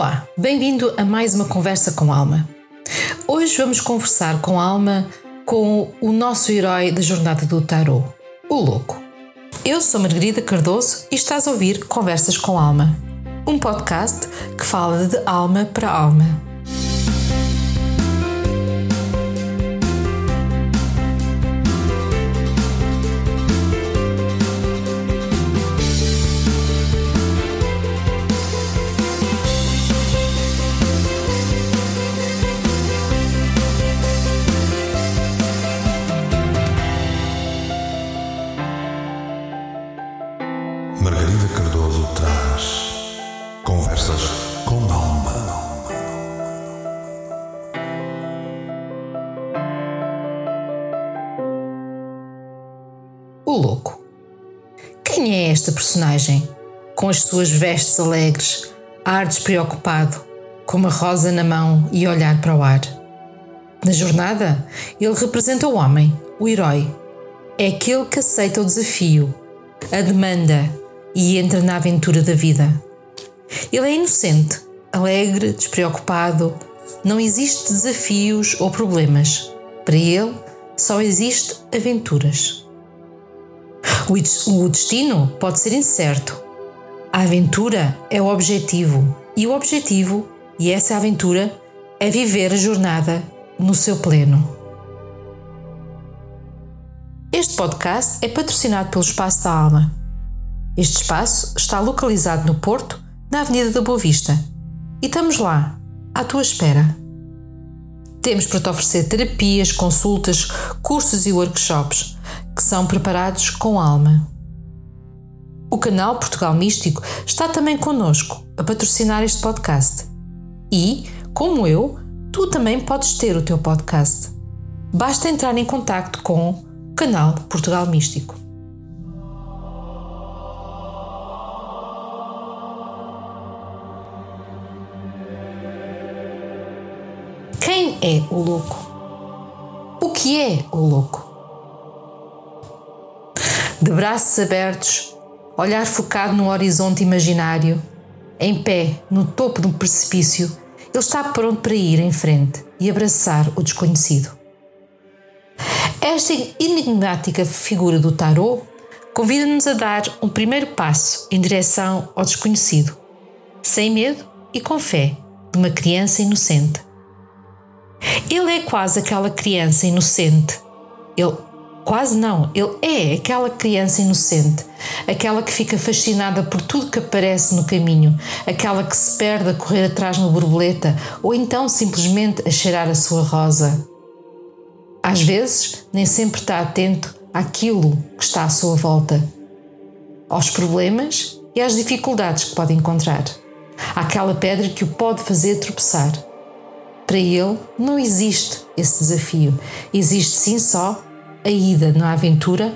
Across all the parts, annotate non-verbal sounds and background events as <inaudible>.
Olá, bem-vindo a mais uma conversa com Alma. Hoje vamos conversar com Alma com o nosso herói da jornada do tarot, o Louco. Eu sou Margarida Cardoso e estás a ouvir Conversas com Alma, um podcast que fala de alma para alma. Personagem? Com as suas vestes alegres, ar despreocupado, com uma rosa na mão e olhar para o ar. Na jornada, ele representa o homem, o herói. É aquele que aceita o desafio, a demanda e entra na aventura da vida. Ele é inocente, alegre, despreocupado. Não existe desafios ou problemas. Para ele, só existe aventuras. O destino pode ser incerto. A aventura é o objetivo, e o objetivo, e essa aventura, é viver a jornada no seu pleno. Este podcast é patrocinado pelo Espaço da Alma. Este espaço está localizado no Porto, na Avenida da Boa Vista, e estamos lá, à tua espera. Temos para te oferecer terapias, consultas, cursos e workshops que são preparados com alma. O canal Portugal Místico está também connosco a patrocinar este podcast. E, como eu, tu também podes ter o teu podcast. Basta entrar em contato com o canal Portugal Místico. Quem é o louco? O que é o louco? De braços abertos, olhar focado no horizonte imaginário, em pé, no topo de um precipício, ele está pronto para ir em frente e abraçar o desconhecido. Esta enigmática figura do tarot convida-nos a dar um primeiro passo em direção ao desconhecido, sem medo e com fé de uma criança inocente. Ele é quase aquela criança inocente. Ele Quase não, ele é aquela criança inocente, aquela que fica fascinada por tudo que aparece no caminho, aquela que se perde a correr atrás no borboleta ou então simplesmente a cheirar a sua rosa. Às vezes, nem sempre está atento àquilo que está à sua volta, aos problemas e às dificuldades que pode encontrar, àquela pedra que o pode fazer tropeçar. Para ele, não existe esse desafio, existe sim só a ida na aventura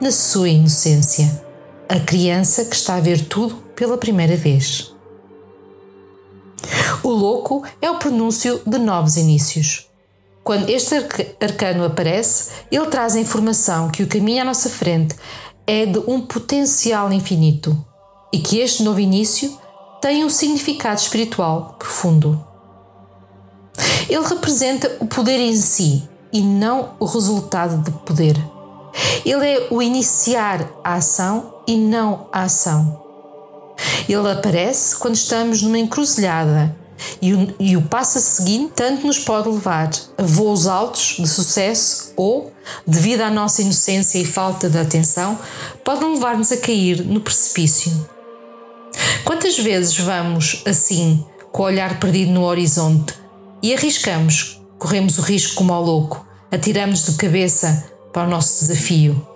na sua inocência, a criança que está a ver tudo pela primeira vez. O louco é o pronúncio de novos inícios. Quando este arcano aparece, ele traz a informação que o caminho à nossa frente é de um potencial infinito e que este novo início tem um significado espiritual profundo. Ele representa o poder em si, e não o resultado de poder. Ele é o iniciar a ação e não a ação. Ele aparece quando estamos numa encruzilhada e o, e o passo a seguir tanto nos pode levar a voos altos de sucesso ou, devido à nossa inocência e falta de atenção, pode levar-nos a cair no precipício. Quantas vezes vamos assim, com o olhar perdido no horizonte, e arriscamos corremos o risco como ao louco, atiramos de cabeça para o nosso desafio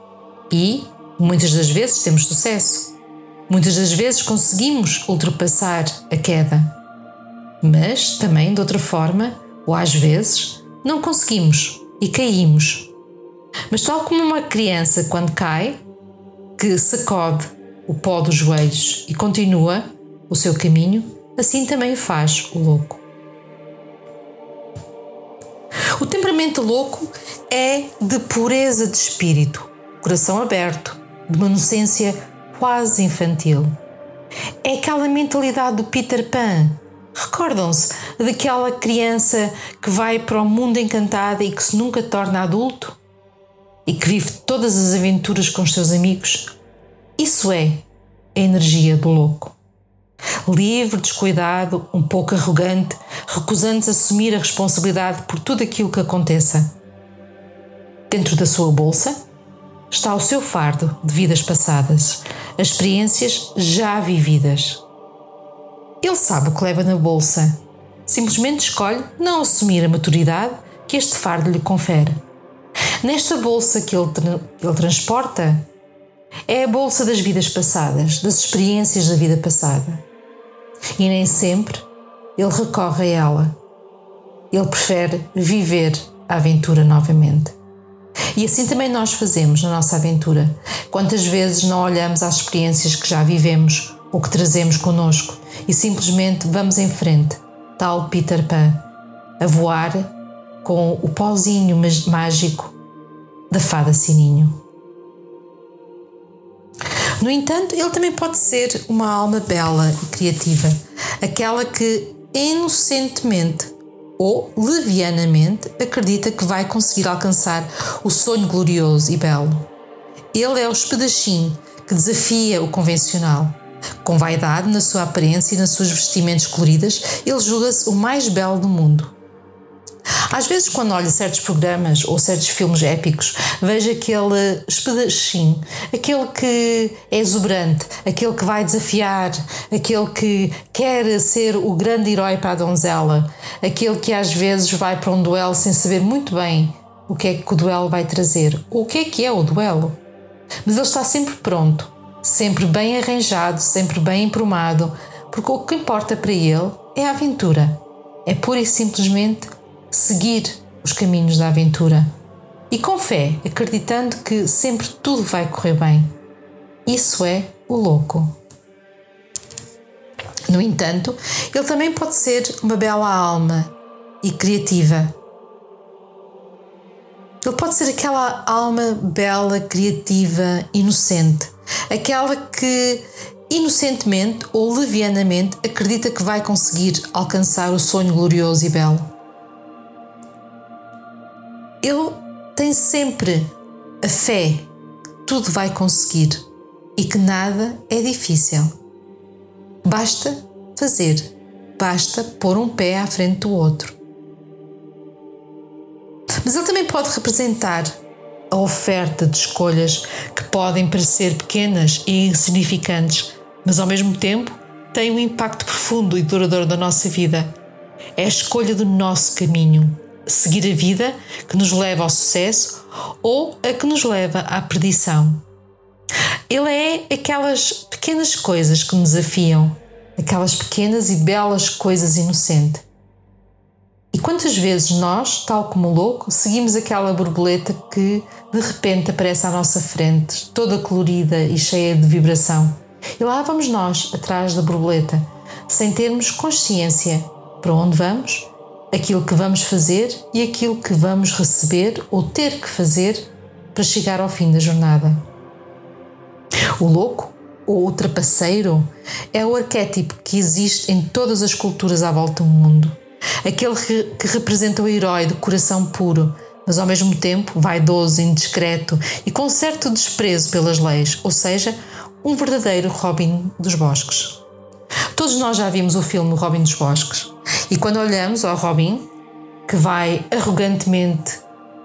e, muitas das vezes, temos sucesso. Muitas das vezes conseguimos ultrapassar a queda. Mas também, de outra forma, ou às vezes, não conseguimos e caímos. Mas, tal como uma criança, quando cai, que sacode o pó dos joelhos e continua o seu caminho, assim também faz o louco. Temperamento louco é de pureza de espírito, coração aberto, de uma inocência quase infantil. É aquela mentalidade do Peter Pan, Recordam-se daquela criança que vai para o mundo encantada e que se nunca torna adulto? E que vive todas as aventuras com os seus amigos? Isso é a energia do louco. Livre, descuidado, um pouco arrogante, recusando-se a assumir a responsabilidade por tudo aquilo que aconteça. Dentro da sua bolsa está o seu fardo de vidas passadas, as experiências já vividas. Ele sabe o que leva na bolsa, simplesmente escolhe não assumir a maturidade que este fardo lhe confere. Nesta bolsa que ele, tra ele transporta, é a bolsa das vidas passadas, das experiências da vida passada. E nem sempre ele recorre a ela. Ele prefere viver a aventura novamente. E assim também nós fazemos na nossa aventura. Quantas vezes não olhamos às experiências que já vivemos ou que trazemos connosco e simplesmente vamos em frente, tal Peter Pan, a voar com o pauzinho mágico da fada Sininho. No entanto, ele também pode ser uma alma bela e criativa, aquela que inocentemente ou levianamente acredita que vai conseguir alcançar o sonho glorioso e belo. Ele é o espadachim que desafia o convencional. Com vaidade na sua aparência e nas suas vestimentas coloridas, ele julga-se o mais belo do mundo. Às vezes, quando olho certos programas ou certos filmes épicos, vejo aquele espadachim, aquele que é exuberante, aquele que vai desafiar, aquele que quer ser o grande herói para a donzela, aquele que às vezes vai para um duelo sem saber muito bem o que é que o duelo vai trazer, o que é que é o duelo. Mas ele está sempre pronto, sempre bem arranjado, sempre bem emprumado, porque o que importa para ele é a aventura. É pura e simplesmente seguir os caminhos da aventura e com fé, acreditando que sempre tudo vai correr bem. Isso é o louco. No entanto, ele também pode ser uma bela alma e criativa. Ele pode ser aquela alma bela, criativa, inocente, aquela que inocentemente ou levianamente acredita que vai conseguir alcançar o sonho glorioso e belo. Tem sempre a fé tudo vai conseguir e que nada é difícil. Basta fazer, basta pôr um pé à frente do outro. Mas ele também pode representar a oferta de escolhas que podem parecer pequenas e insignificantes, mas ao mesmo tempo têm um impacto profundo e duradouro na nossa vida. É a escolha do nosso caminho, seguir a vida que nos leva ao sucesso ou a que nos leva à perdição. Ele é aquelas pequenas coisas que nos desafiam, aquelas pequenas e belas coisas inocentes. E quantas vezes nós, tal como louco, seguimos aquela borboleta que de repente aparece à nossa frente, toda colorida e cheia de vibração? E lá vamos nós, atrás da borboleta, sem termos consciência para onde vamos aquilo que vamos fazer e aquilo que vamos receber ou ter que fazer para chegar ao fim da jornada. O louco, ou o trapaceiro, é o arquétipo que existe em todas as culturas à volta do mundo. Aquele que representa o herói de coração puro, mas ao mesmo tempo vaidoso, indiscreto e com certo desprezo pelas leis, ou seja, um verdadeiro Robin dos Bosques. Todos nós já vimos o filme Robin dos Bosques. E quando olhamos ao Robin, que vai arrogantemente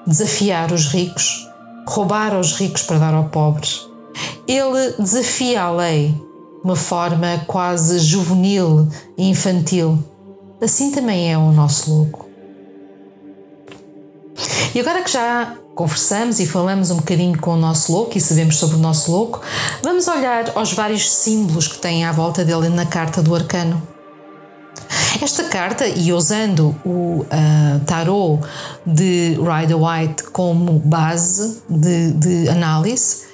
desafiar os ricos, roubar aos ricos para dar aos pobres, ele desafia a lei de uma forma quase juvenil e infantil. Assim também é o nosso louco. E agora que já conversamos e falamos um bocadinho com o nosso louco e sabemos sobre o nosso louco, vamos olhar aos vários símbolos que tem à volta dele na carta do arcano. Esta carta, e usando o uh, tarot de Rider White como base de, de análise,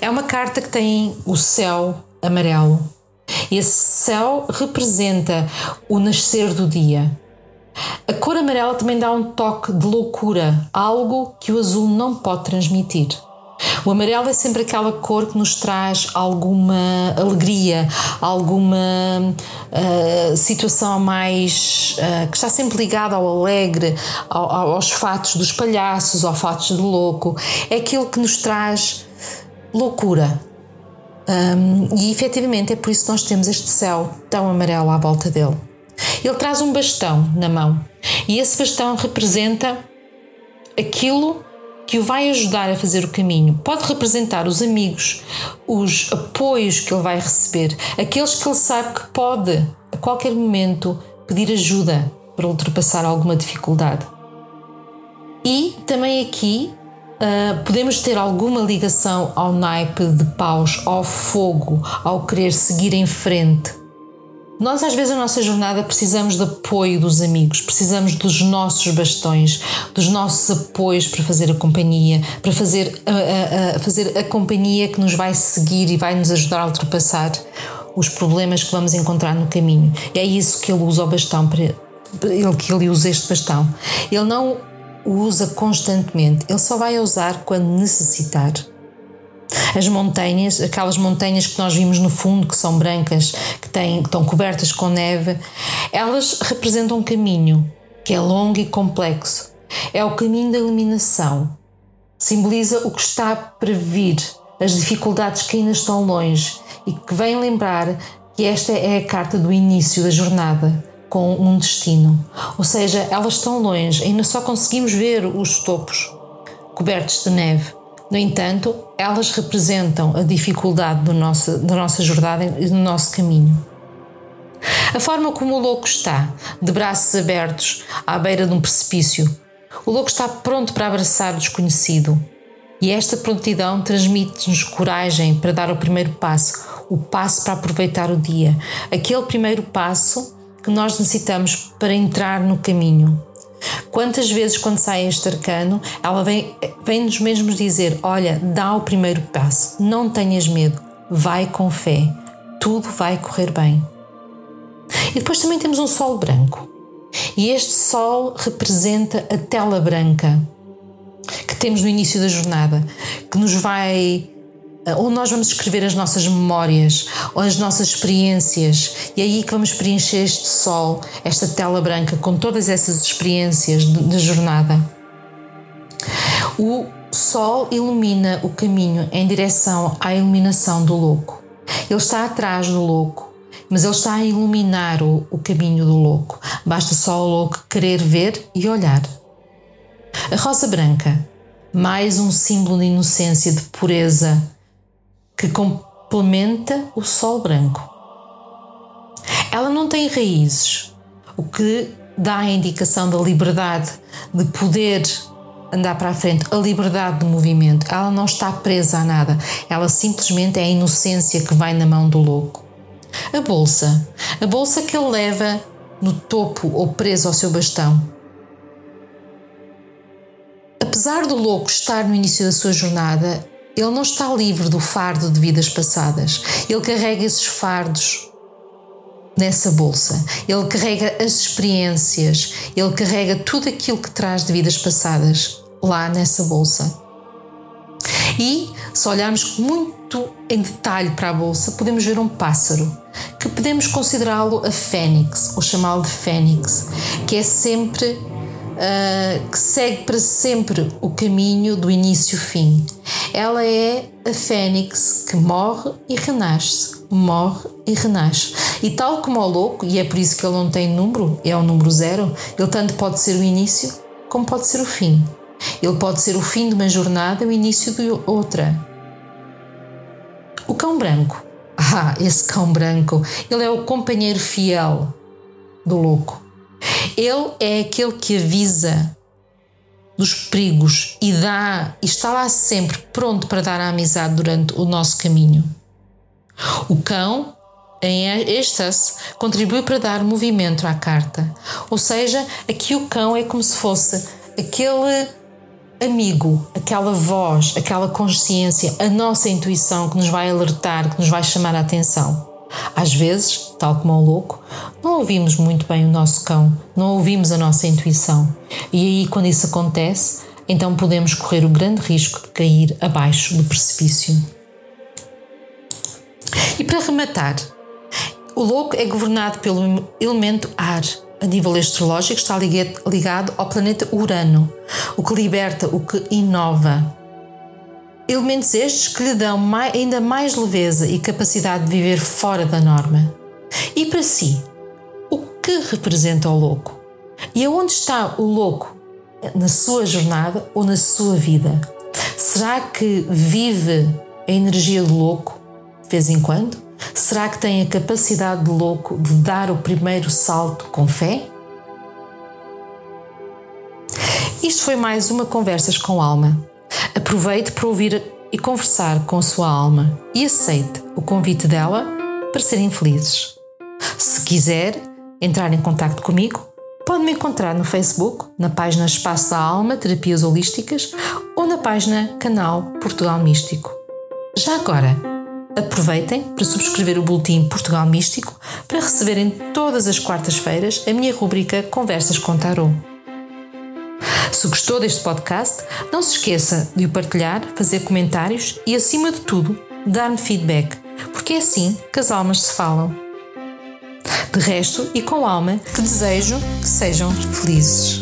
é uma carta que tem o céu amarelo. Esse céu representa o nascer do dia. A cor amarela também dá um toque de loucura, algo que o azul não pode transmitir. O amarelo é sempre aquela cor que nos traz alguma alegria, alguma uh, situação mais. Uh, que está sempre ligada ao alegre, ao, aos fatos dos palhaços, aos fatos do louco. É aquilo que nos traz loucura. Um, e efetivamente é por isso que nós temos este céu tão amarelo à volta dele. Ele traz um bastão na mão e esse bastão representa aquilo que o vai ajudar a fazer o caminho. Pode representar os amigos, os apoios que ele vai receber, aqueles que ele sabe que pode, a qualquer momento, pedir ajuda para ultrapassar alguma dificuldade. E também aqui uh, podemos ter alguma ligação ao naipe de paus, ao fogo, ao querer seguir em frente nós, às vezes, na nossa jornada, precisamos de apoio dos amigos, precisamos dos nossos bastões, dos nossos apoios para fazer a companhia, para fazer a, a, a, fazer a companhia que nos vai seguir e vai nos ajudar a ultrapassar os problemas que vamos encontrar no caminho. E é isso que ele usa o bastão para ele que ele usa este bastão. Ele não o usa constantemente, ele só vai usar quando necessitar. As montanhas, aquelas montanhas que nós vimos no fundo, que são brancas, que, têm, que estão cobertas com neve, elas representam um caminho que é longo e complexo. É o caminho da iluminação. Simboliza o que está para vir, as dificuldades que ainda estão longe e que vem lembrar que esta é a carta do início da jornada com um destino. Ou seja, elas estão longe, ainda só conseguimos ver os topos cobertos de neve. No entanto, elas representam a dificuldade do nosso, da nossa jornada e do nosso caminho. A forma como o louco está, de braços abertos à beira de um precipício, o louco está pronto para abraçar o desconhecido. E esta prontidão transmite-nos coragem para dar o primeiro passo, o passo para aproveitar o dia, aquele primeiro passo que nós necessitamos para entrar no caminho. Quantas vezes, quando sai este arcano, ela vem, vem-nos mesmo dizer: Olha, dá o primeiro passo, não tenhas medo, vai com fé, tudo vai correr bem. E depois também temos um sol branco. E este sol representa a tela branca que temos no início da jornada, que nos vai onde nós vamos escrever as nossas memórias ou as nossas experiências, e é aí que vamos preencher este sol, esta tela branca, com todas essas experiências de, jornada. O sol ilumina o caminho em direção à iluminação do louco. Ele está atrás do louco, mas ele está a iluminar o, o caminho do louco. Basta só o louco querer ver e olhar. A rosa branca, mais um símbolo de inocência, de pureza, que complementa o sol branco. Ela não tem raízes, o que dá a indicação da liberdade de poder andar para a frente, a liberdade de movimento. Ela não está presa a nada, ela simplesmente é a inocência que vai na mão do louco. A bolsa, a bolsa que ele leva no topo ou preso ao seu bastão. Apesar do louco estar no início da sua jornada, ele não está livre do fardo de vidas passadas. Ele carrega esses fardos nessa bolsa. Ele carrega as experiências, ele carrega tudo aquilo que traz de vidas passadas lá nessa bolsa. E, se olharmos muito em detalhe para a bolsa, podemos ver um pássaro, que podemos considerá-lo a fênix, ou chamá-lo de fênix, que é sempre uh, que segue para sempre o caminho do início-fim. Ela é a fênix que morre e renasce, morre e renasce. E tal como o louco, e é por isso que ele não tem número, é o número zero, ele tanto pode ser o início como pode ser o fim. Ele pode ser o fim de uma jornada e o início de outra. O cão branco. <laughs> Ah, esse cão branco, ele é o companheiro fiel do louco. Ele é aquele que avisa dos perigos e dá e está lá sempre pronto para dar a amizade durante o nosso caminho. O cão, em êxtase, contribui para dar movimento à carta. Ou seja, aqui o cão é como se fosse aquele amigo, aquela voz, aquela consciência, a nossa intuição que nos vai alertar, que nos vai chamar a atenção. Às vezes, tal como o louco, não ouvimos muito bem o nosso cão, não ouvimos a nossa intuição. E aí, quando isso acontece, então podemos correr o grande risco de cair abaixo do precipício. E para rematar, o louco é governado pelo elemento ar. A nível astrológico, está ligado ao planeta Urano, o que liberta, o que inova. Elementos estes que lhe dão ainda mais leveza e capacidade de viver fora da norma. E para si, o que representa o louco? E aonde está o louco? Na sua jornada ou na sua vida? Será que vive a energia do louco de vez em quando? Será que tem a capacidade de louco de dar o primeiro salto com fé? Isto foi mais uma Conversas com Alma. Aproveite para ouvir e conversar com a sua alma e aceite o convite dela para serem felizes. Se quiser entrar em contato comigo, pode me encontrar no Facebook, na página Espaço da Alma Terapias Holísticas ou na página Canal Portugal Místico. Já agora, Aproveitem para subscrever o Boletim Portugal Místico para receberem todas as quartas-feiras a minha rubrica Conversas com Tarot. Se gostou deste podcast, não se esqueça de o partilhar, fazer comentários e, acima de tudo, dar-me feedback, porque é assim que as almas se falam. De resto, e com alma, desejo que sejam felizes.